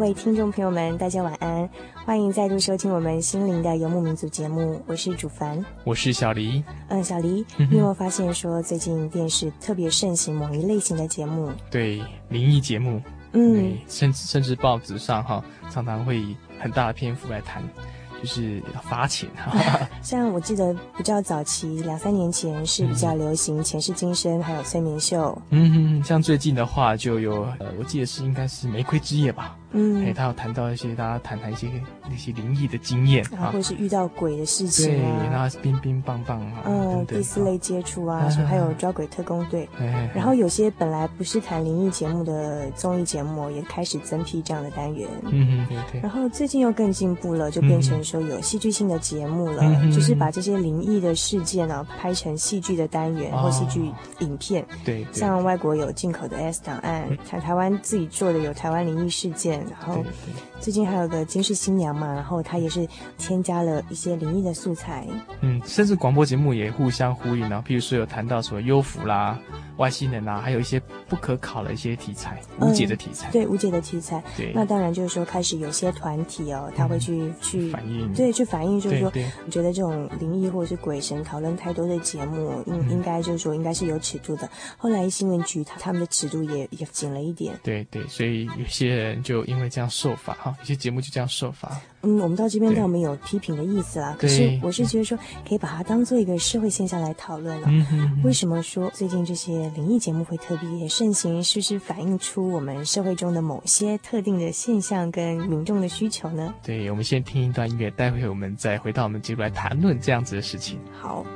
位听众朋友们，大家晚安，欢迎再度收听我们心灵的游牧民族节目，我是主凡，我是小黎。嗯，小黎，你有没有发现说最近电视特别盛行某一类型的节目？对，灵异节目，嗯，甚至甚至报纸上哈，常常会以很大的篇幅来谈。就是发钱哈，像我记得比较早期两三年前是比较流行前世今生，还有催眠秀。嗯哼，像最近的话就有呃，我记得是应该是玫瑰之夜吧。嗯，哎，他有谈到一些大家谈谈一些那些灵异的经验啊，或者是遇到鬼的事情对，然后冰冰棒棒啊，嗯，第四类接触啊，说还有抓鬼特工队。哎然后有些本来不是谈灵异节目的综艺节目，也开始增辟这样的单元。嗯。然后最近又更进步了，就变成。说有戏剧性的节目了，嗯、就是把这些灵异的事件呢、啊、拍成戏剧的单元、哦、或戏剧影片。对，像外国有进口的 S 档案，台台湾自己做的有台湾灵异事件，然后最近还有个惊世新娘嘛，然后它也是添加了一些灵异的素材。嗯，甚至广播节目也互相呼应然后，譬如说有谈到什么幽浮啦。外星人啊，还有一些不可考的一些题材，无解的题材。嗯、对，无解的题材。对，那当然就是说，开始有些团体哦，他会去、嗯、去反映，对，去反映，就是说，我觉得这种灵异或者是鬼神讨论太多的节目，应、嗯、应该就是说，应该是有尺度的。后来新闻局他他们的尺度也也紧了一点。对对，所以有些人就因为这样受罚哈，有些节目就这样受罚。嗯，我们到这边倒没有批评的意思啦。可是我是觉得说，可以把它当做一个社会现象来讨论了。嗯哼。为什么说最近这些灵异节目会特别盛行？是不是反映出我们社会中的某些特定的现象跟民众的需求呢？对，我们先听一段音乐，待会我们再回到我们节目来谈论这样子的事情。好。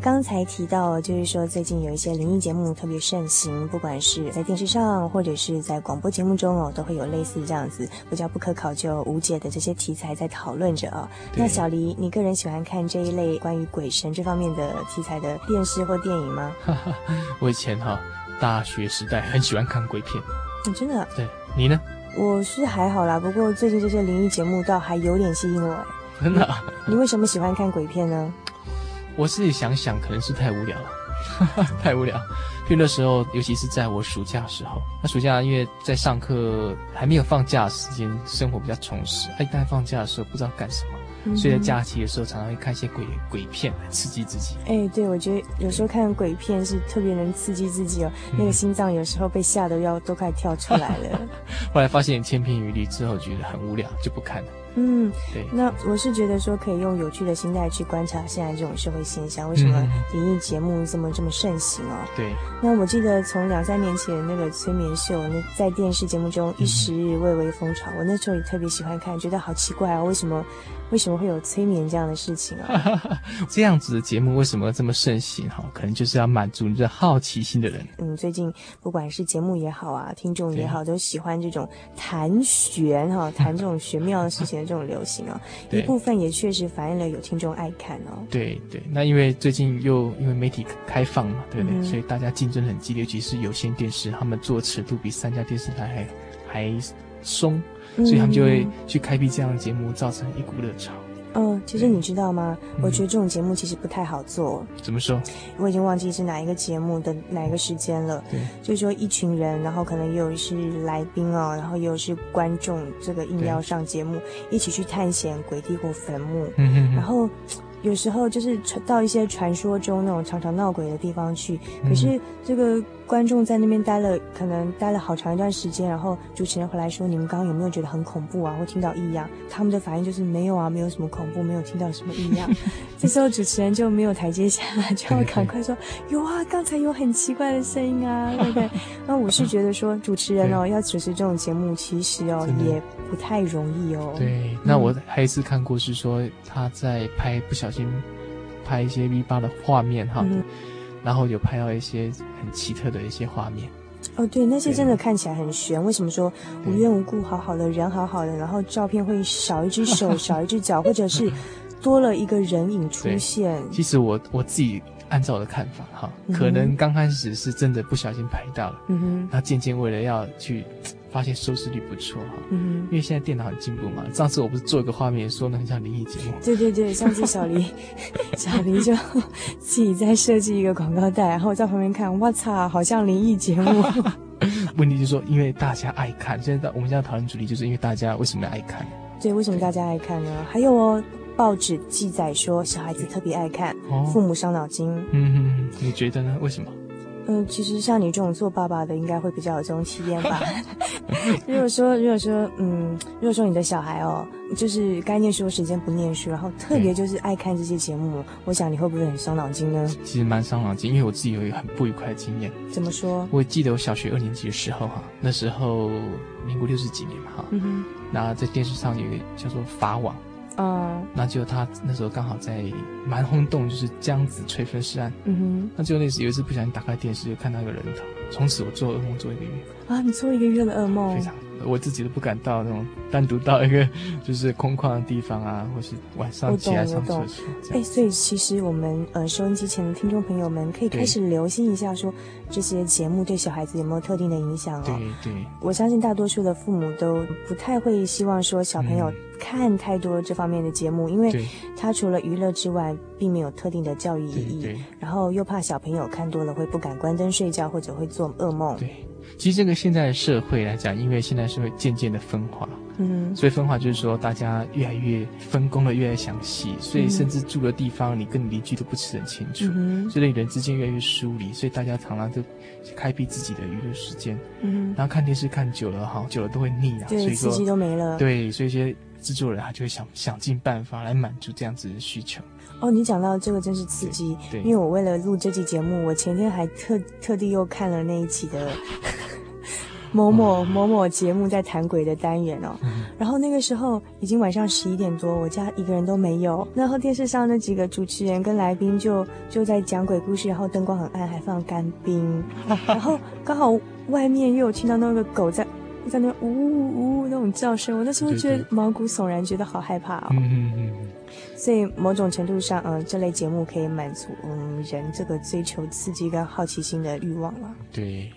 们刚才提到，就是说最近有一些灵异节目特别盛行，不管是在电视上或者是在广播节目中哦，都会有类似这样子比较不可考究无解的这些题材在讨论着啊。那小黎，你个人喜欢看这一类关于鬼神这方面的题材的电视或电影吗？我以前哈大学时代很喜欢看鬼片。嗯，真的？对，你呢？我是还好啦，不过最近这些灵异节目倒还有点吸引我。真的？你为什么喜欢看鬼片呢？我自己想想，可能是太无聊了，太无聊。因为那时候，尤其是在我暑假的时候，那暑假因为在上课，还没有放假的时间，生活比较充实。一旦放假的时候，不知道干什么。所以在假期的时候，常常会看一些鬼鬼片来刺激自己。哎、欸，对，我觉得有时候看鬼片是特别能刺激自己哦。嗯、那个心脏有时候被吓得要都快跳出来了。后来发现千篇一律之后，觉得很无聊，就不看了。嗯，对。那我是觉得说，可以用有趣的心态去观察现在这种社会现象，为什么灵异节目这么这么盛行哦？对。那我记得从两三年前那个催眠秀，那在电视节目中一时日蔚为风潮，我那时候也特别喜欢看，觉得好奇怪啊，为什么？为什么会有催眠这样的事情啊？这样子的节目为什么这么盛行？哈，可能就是要满足你这好奇心的人。嗯，最近不管是节目也好啊，听众也好，都喜欢这种谈玄哈，谈这种玄妙的事情的这种流行啊。一部分也确实反映了有听众爱看哦。对对，那因为最近又因为媒体开放嘛，对不对？嗯、所以大家竞争很激烈，尤其是有线电视，他们做尺度比三家电视台还还松。所以他们就会去开辟这样的节目，造成一股热潮。嗯，其实你知道吗？我觉得这种节目其实不太好做。怎么说？我已经忘记是哪一个节目的哪一个时间了。对，就是说一群人，然后可能也有是来宾哦，然后也有是观众，这个硬要上节目，一起去探险鬼地或坟墓。然后有时候就是到一些传说中那种常常闹鬼的地方去，可是这个。观众在那边待了，可能待了好长一段时间，然后主持人回来说：“你们刚刚有没有觉得很恐怖啊？或听到异样？”他们的反应就是：“没有啊，没有什么恐怖，没有听到什么异样。”这时候主持人就没有台阶下，就要赶快说：“有啊，刚才有很奇怪的声音啊，对不对？” 那我是觉得说，主持人哦，要主持这种节目，其实哦也不太容易哦。对，那我还有一次看过是说他在拍，不小心拍一些 V 八的画面哈。嗯然后有拍到一些很奇特的一些画面，哦，对，那些真的看起来很悬。为什么说无缘无故好好的人好好的，然后照片会少一只手、少一只脚，或者是 多了一个人影出现？其实我我自己按照我的看法哈，可能刚开始是真的不小心拍到了，嗯哼，然后渐渐为了要去。发现收视率不错哈，嗯，因为现在电脑很进步嘛。上次我不是做一个画面，说那很像灵异节目。对对对，上次小黎，小黎就自己在设计一个广告带，然后在旁边看，我操，好像灵异节目。问题就是说，因为大家爱看，现在我们现在讨论主题就是因为大家为什么爱看？对，为什么大家爱看呢？还有哦，报纸记载说小孩子特别爱看，哦、父母伤脑筋。嗯哼，你觉得呢？为什么？嗯，其实像你这种做爸爸的，应该会比较有这种体验吧。如果说，如果说，嗯，如果说你的小孩哦，就是该念书的时间不念书，然后特别就是爱看这些节目，我想你会不会很伤脑筋呢？其实蛮伤脑筋，因为我自己有一个很不愉快的经验。怎么说？我记得我小学二年级的时候哈，那时候民国六十几年嘛哈，嗯哼，那在电视上有一个叫做法网。嗯，那就他那时候刚好在蛮轰动，就是江子吹分尸案。嗯哼，那就那时有一次不小心打开电视，就看到一个人头，从此我做噩梦做一个月。啊，你做一个月的噩梦？非常。我自己都不敢到那种单独到一个就是空旷的地方啊，或是晚上起来上厕所。哎，所以其实我们呃收音机前的听众朋友们可以开始留心一下，说这些节目对小孩子有没有特定的影响哦？对对，我相信大多数的父母都不太会希望说小朋友看太多这方面的节目，因为他除了娱乐之外，并没有特定的教育意义。然后又怕小朋友看多了会不敢关灯睡觉，或者会做噩梦。对。其实这个现在的社会来讲，因为现在社会渐渐的分化，嗯，所以分化就是说大家越来越分工的越来越详细，所以甚至住的地方你跟你邻居都不是很清楚，嗯，所以人之间越来越疏离，所以大家常常都开辟自己的娱乐时间，嗯，然后看电视看久了哈，久了都会腻啊，对，所以说刺激都没了，对，所以一些制作人他就会想想尽办法来满足这样子的需求。哦，你讲到这个真是刺激，对，因为我为了录这期节目，我前天还特特地又看了那一期的。某某某某节目在谈鬼的单元哦，然后那个时候已经晚上十一点多，我家一个人都没有。然后电视上那几个主持人跟来宾就就在讲鬼故事，然后灯光很暗，还放干冰，然后刚好外面又有听到那个狗在在那呜呜呜那种叫声，我那时候觉得毛骨悚然，觉得好害怕哦。嗯嗯嗯。所以某种程度上，嗯、呃，这类节目可以满足嗯人这个追求刺激跟好奇心的欲望了。对。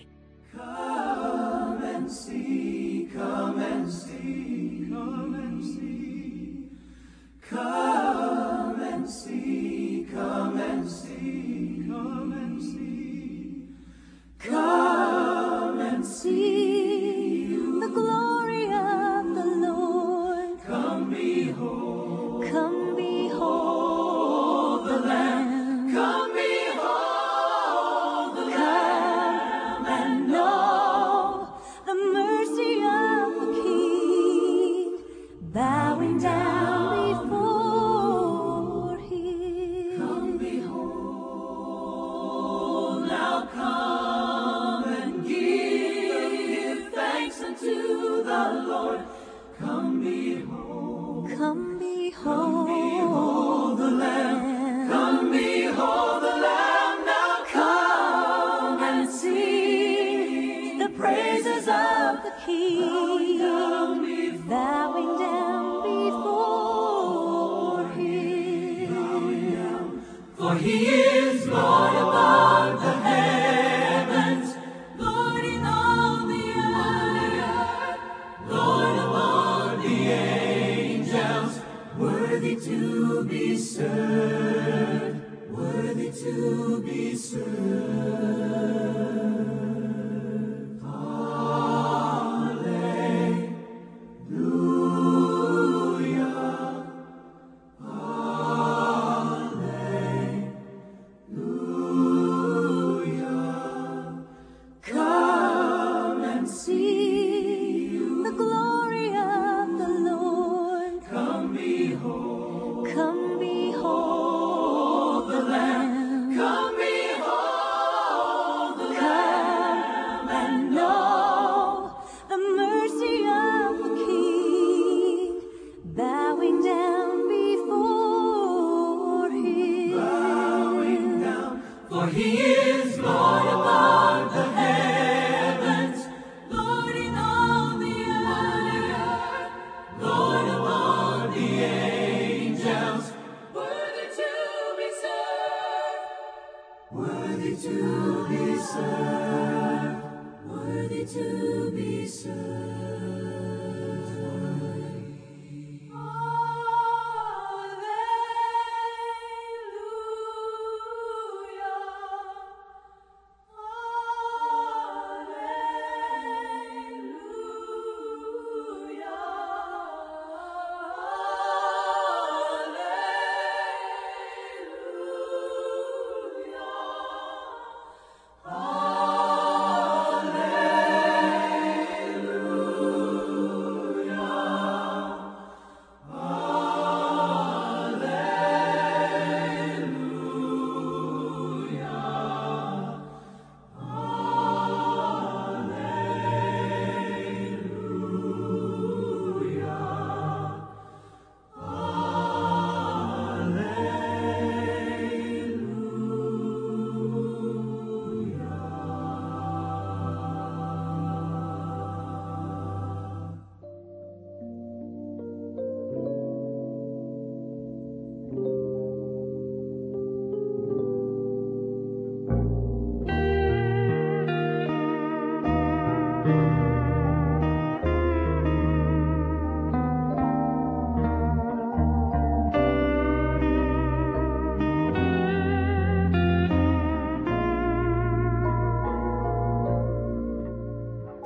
worthy to be served, worthy to be served.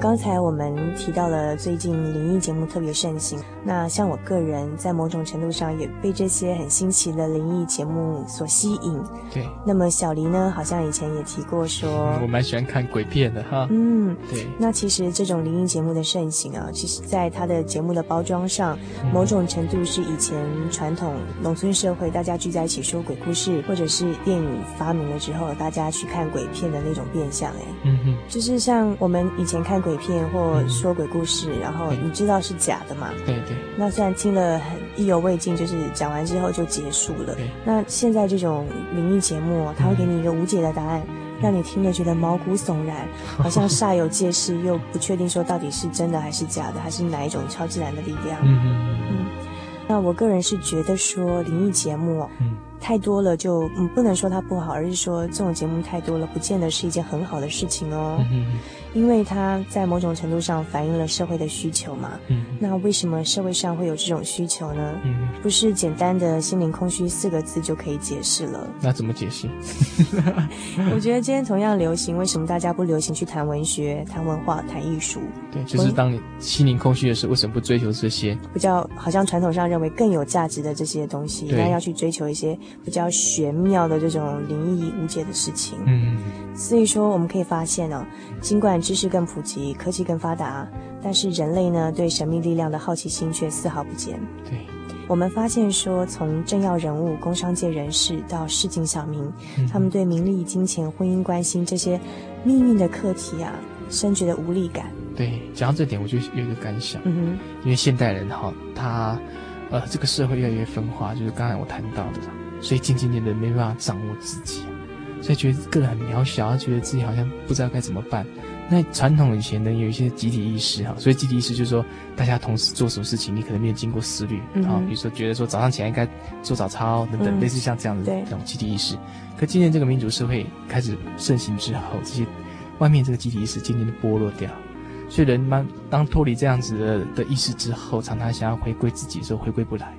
刚才我们提到了最近灵异节目特别盛行，那像我个人在某种程度上也被这些很新奇的灵异节目所吸引。对，那么小黎呢，好像以前也提过说，嗯、我蛮喜欢看鬼片的哈。嗯，对。那其实这种灵异节目的盛行啊，其实在它的节目的包装上，某种程度是以前传统农村社会大家聚在一起说鬼故事，或者是电影发明了之后，大家去看鬼片的那种变相。哎，嗯哼，就是像我们以前看鬼。片或说鬼故事，嗯、然后你知道是假的嘛？对对。那虽然听了很意犹未尽，就是讲完之后就结束了。对。那现在这种灵异节目，它会给你一个无解的答案，嗯、让你听了觉得毛骨悚然，好像煞有介事，又不确定说到底是真的还是假的，还是哪一种超自然的力量。嗯嗯。那我个人是觉得说灵异节目，嗯。太多了就嗯不能说它不好，而是说这种节目太多了，不见得是一件很好的事情哦。因为它在某种程度上反映了社会的需求嘛。嗯，那为什么社会上会有这种需求呢？嗯，不是简单的心灵空虚四个字就可以解释了。那怎么解释？我觉得今天同样流行，为什么大家不流行去谈文学、谈文化、谈艺术？对，就是当你心灵空虚的时候，为什么不追求这些？比较好像传统上认为更有价值的这些东西，那要去追求一些。比较玄妙的这种灵异无解的事情，嗯，所以说我们可以发现呢、哦，尽管知识更普及，科技更发达，但是人类呢对神秘力量的好奇心却丝毫不减。对，我们发现说，从政要人物、工商界人士到市井小民，嗯、他们对名利、金钱、婚姻关心这些命运的课题啊，深觉的无力感。对，讲到这点，我就有一个感想，嗯哼，因为现代人哈，他呃，这个社会越来越分化，就是刚才我谈到的。所以渐渐渐的没办法掌握自己，所以觉得个人很渺小，觉得自己好像不知道该怎么办。那传统以前呢，有一些集体意识哈，所以集体意识就是说，大家同时做什么事情，你可能没有经过思虑啊，比如说觉得说早上起来应该做早操等等，类似像这样的这种集体意识。可今天这个民主社会开始盛行之后，这些外面这个集体意识渐渐的剥落掉，所以人们当脱离这样子的的意识之后，常常想要回归自己的时候，回归不来。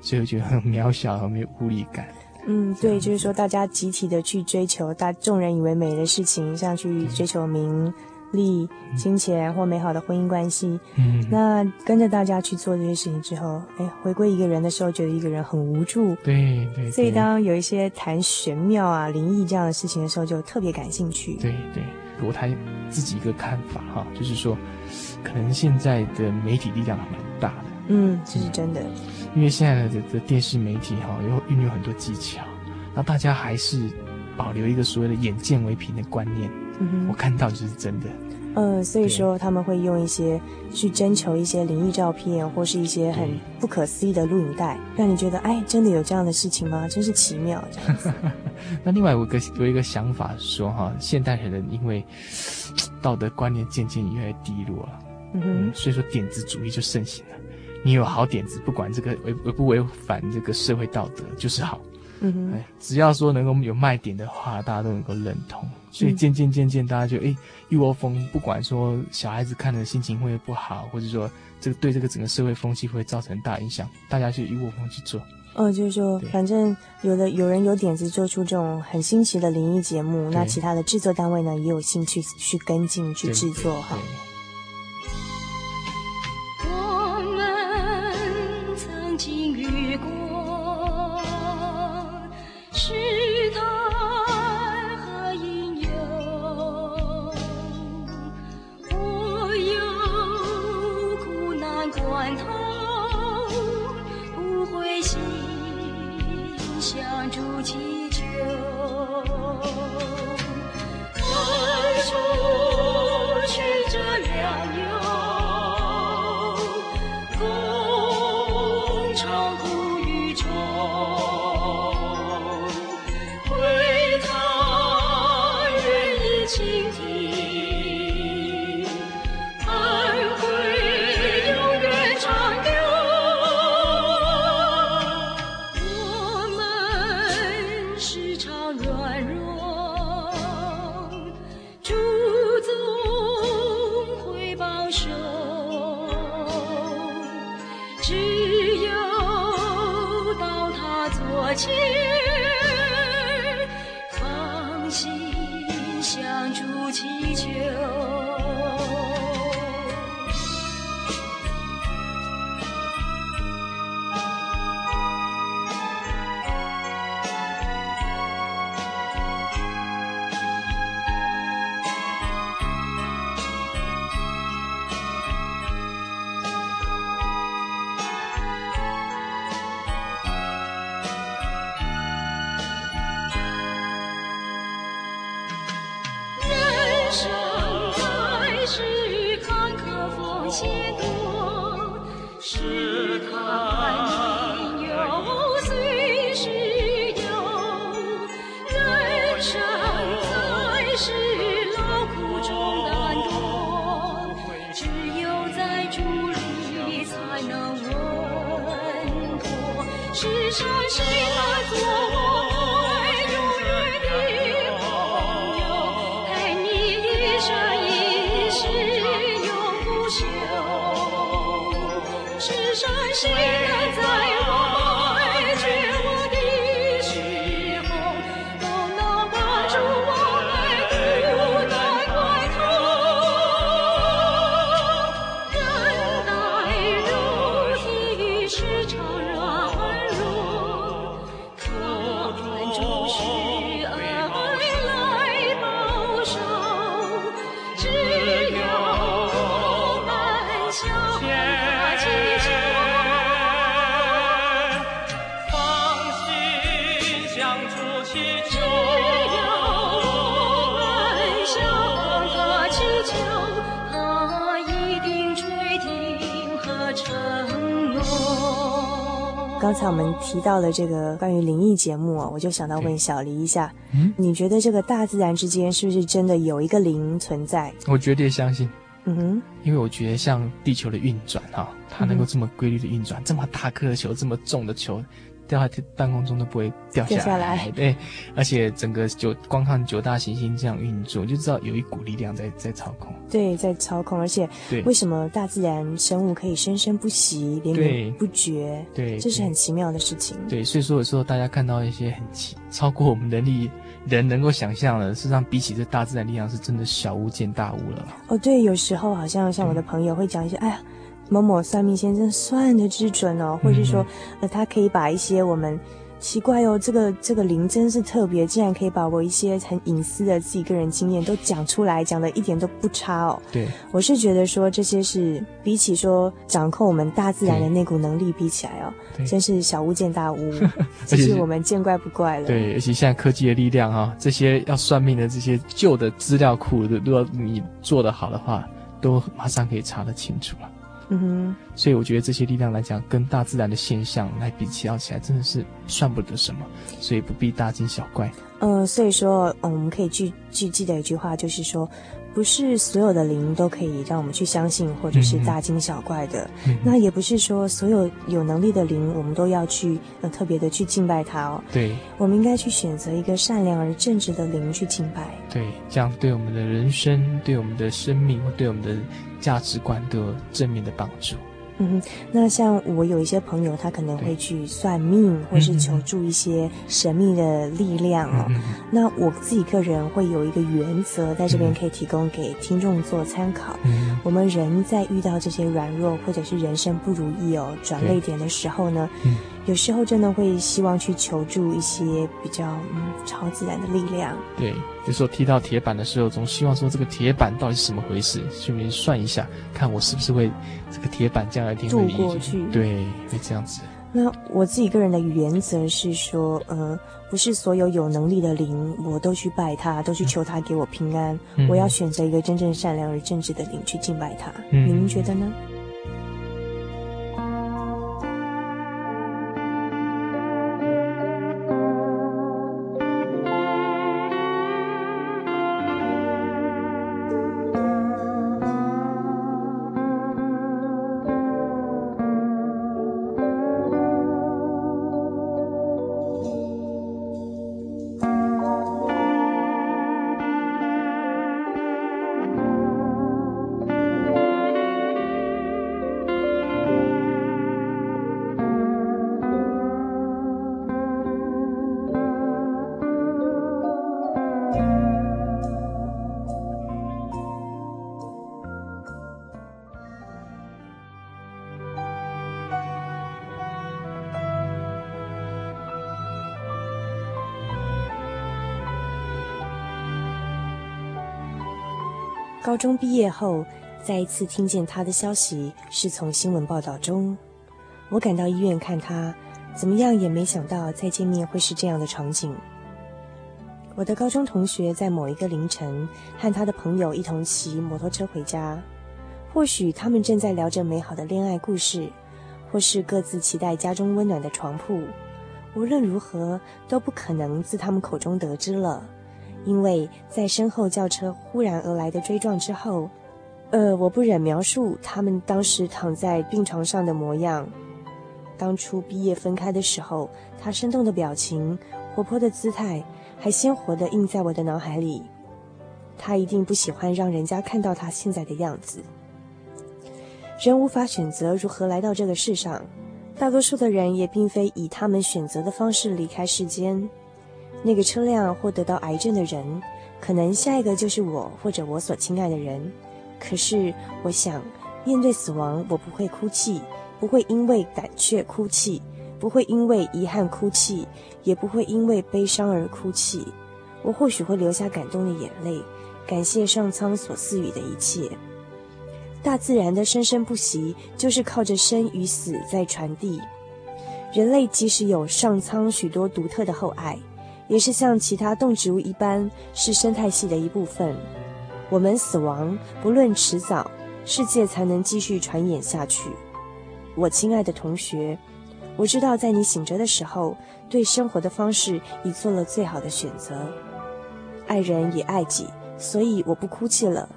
所以我觉得很渺小，很没有无力感。嗯，对，就是说大家集体的去追求大众人以为美的事情，像去追求名利、金钱或美好的婚姻关系。嗯，那跟着大家去做这些事情之后，哎，回归一个人的时候，觉得一个人很无助。对对。对，所以当有一些谈玄妙啊、灵异这样的事情的时候，就特别感兴趣。对对，我谈自己一个看法哈，就是说，可能现在的媒体力量还蛮大的。嗯，这是真的。因为现在的的电视媒体哈，又运用很多技巧，那大家还是保留一个所谓的眼见为凭的观念。我看到就是真的。嗯，所以说他们会用一些去征求一些灵异照片，或是一些很不可思议的录影带，让你觉得哎，真的有这样的事情吗？真是奇妙这样子。那另外有个有一个想法说哈，现代人因为 道德观念渐渐越来越低落了，嗯哼，所以说点子主义就盛行了。你有好点子，不管这个违违不违反这个社会道德，就是好。嗯只要说能够有卖点的话，大家都能够认同。所以渐渐渐渐，大家就哎一窝蜂，不管说小孩子看的心情会不好，或者说这个对这个整个社会风气会造成大影响，大家就一窝蜂去做。哦，就是说，反正有的有人有点子做出这种很新奇的灵异节目，那其他的制作单位呢也有兴趣去跟进去制作哈。刚才我们提到了这个关于灵异节目啊，我就想到问小黎一下，嗯，你觉得这个大自然之间是不是真的有一个灵存在？我绝对相信，嗯哼，因为我觉得像地球的运转哈，它能够这么规律的运转，嗯、这么大颗的球，这么重的球。掉在半空中都不会掉下来，下来 对，而且整个九光看九大行星这样运作，就知道有一股力量在在操控。对，在操控，而且为什么大自然生物可以生生不息、连绵不绝？对，这是很奇妙的事情。对，所以说有时候大家看到一些很奇超过我们能力人能够想象的，事实上比起这大自然力量，是真的小巫见大巫了。哦，对，有时候好像像我的朋友会讲一些，哎呀。某某算命先生算的之准哦，或者是说，呃，他可以把一些我们奇怪哦，这个这个灵真是特别，竟然可以把我一些很隐私的自己个人经验都讲出来，讲的一点都不差哦。对，我是觉得说这些是比起说掌控我们大自然的那股能力比起来哦，真是小巫见大巫，这是我们见怪不怪了。对，而且现在科技的力量哈、哦，这些要算命的这些旧的资料库，如果你做得好的话，都马上可以查得清楚了。嗯哼，所以我觉得这些力量来讲，跟大自然的现象来比较起来，真的是算不得什么，所以不必大惊小怪。嗯、呃，所以说，嗯，我们可以记记记得一句话，就是说。不是所有的灵都可以让我们去相信，或者是大惊小怪的。嗯、那也不是说所有有能力的灵，我们都要去呃特别的去敬拜它哦。对，我们应该去选择一个善良而正直的灵去敬拜。对，这样对我们的人生、对我们的生命或对我们的价值观都有正面的帮助。嗯，那像我有一些朋友，他可能会去算命，或是求助一些神秘的力量哦。嗯、那我自己个人会有一个原则，在这边可以提供给听众做参考。嗯、我们人在遇到这些软弱或者是人生不如意哦，转泪点的时候呢，嗯、有时候真的会希望去求助一些比较嗯超自然的力量。对。就说踢到铁板的时候，总希望说这个铁板到底是什么回事？顺便算一下，看我是不是会这个铁板将来一定会渡过去。对，会这样子。那我自己个人的原则是说，呃，不是所有有能力的灵，我都去拜他，都去求他给我平安。嗯、我要选择一个真正善良而正直的灵去敬拜他。嗯、您觉得呢？高中毕业后，再一次听见他的消息是从新闻报道中。我赶到医院看他，怎么样也没想到再见面会是这样的场景。我的高中同学在某一个凌晨和他的朋友一同骑摩托车回家，或许他们正在聊着美好的恋爱故事，或是各自期待家中温暖的床铺。无论如何，都不可能自他们口中得知了。因为在身后轿车忽然而来的追撞之后，呃，我不忍描述他们当时躺在病床上的模样。当初毕业分开的时候，他生动的表情、活泼的姿态，还鲜活地印在我的脑海里。他一定不喜欢让人家看到他现在的样子。人无法选择如何来到这个世上，大多数的人也并非以他们选择的方式离开世间。那个车辆或得到癌症的人，可能下一个就是我或者我所亲爱的人。可是，我想面对死亡，我不会哭泣，不会因为胆怯哭泣，不会因为遗憾哭泣，也不会因为悲伤而哭泣。我或许会流下感动的眼泪，感谢上苍所赐予的一切。大自然的生生不息，就是靠着生与死在传递。人类即使有上苍许多独特的厚爱，也是像其他动植物一般，是生态系的一部分。我们死亡，不论迟早，世界才能继续传演下去。我亲爱的同学，我知道在你醒着的时候，对生活的方式已做了最好的选择。爱人也爱己，所以我不哭泣了。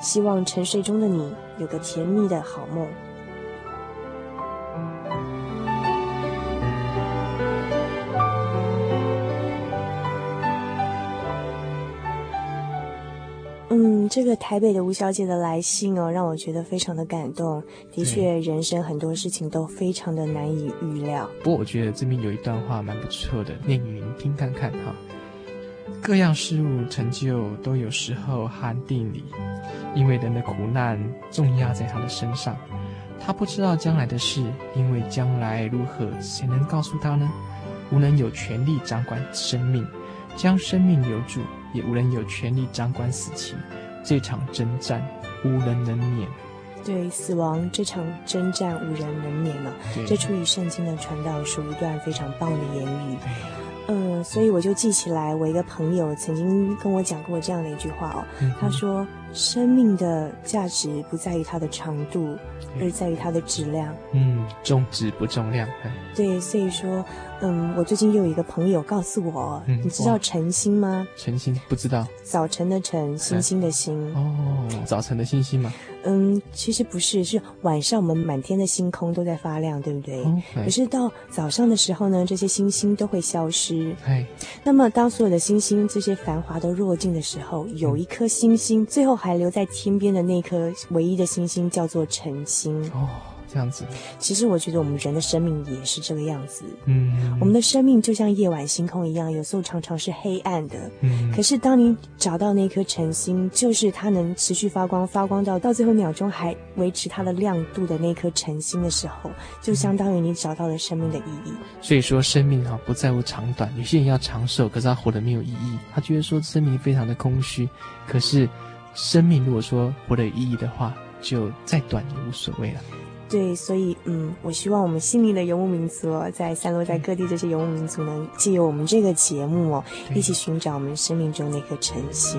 希望沉睡中的你有个甜蜜的好梦。这个台北的吴小姐的来信哦，让我觉得非常的感动。的确，人生很多事情都非常的难以预料。不过，我觉得这边有一段话蛮不错的，念给您听看看哈。各样事物成就都有时候和定理，因为人的苦难重压在他的身上，他不知道将来的事，因为将来如何，谁能告诉他呢？无人有权利掌管生命，将生命留住，也无人有权利掌管死期。这场征战，无人能免。对死亡这场征战，无人能免了。这出于圣经的传道书，一段非常棒的言语。嗯，所以我就记起来，我一个朋友曾经跟我讲过这样的一句话哦。嗯、他说：“生命的价值不在于它的长度，而在于它的质量。”嗯，重质不重量。对，所以说，嗯，我最近又有一个朋友告诉我，嗯、你知道晨星吗？晨星不知道。早晨的晨，星星的星。哦，早晨的星星吗？嗯，其实不是，是晚上我们满天的星空都在发亮，对不对？嗯、可是到早上的时候呢，这些星星都会消失。哎，那么当所有的星星这些繁华都落尽的时候，有一颗星星、嗯、最后还留在天边的那颗唯一的星星叫做晨星。哦。这样子，其实我觉得我们人的生命也是这个样子。嗯，我们的生命就像夜晚星空一样，有时候常常是黑暗的。嗯，可是当你找到那颗晨星，就是它能持续发光，发光到到最后秒钟还维持它的亮度的那颗晨星的时候，就相当于你找到了生命的意义。所以说，生命哈不在乎长短，有些人要长寿，可是他活得没有意义，他觉得说生命非常的空虚。可是，生命如果说活得有意义的话，就再短也无所谓了。对，所以嗯，我希望我们心灵的游牧民族哦，在散落在各地这些游牧民族能借由我们这个节目哦，一起寻找我们生命中那颗晨星。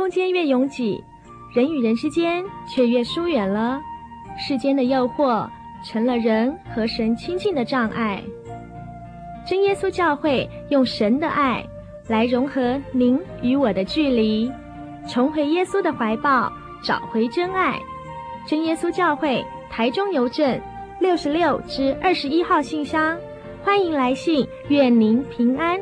空间越拥挤，人与人之间却越疏远了。世间的诱惑成了人和神亲近的障碍。真耶稣教会用神的爱来融合您与我的距离，重回耶稣的怀抱，找回真爱。真耶稣教会台中邮政六十六至二十一号信箱，欢迎来信，愿您平安。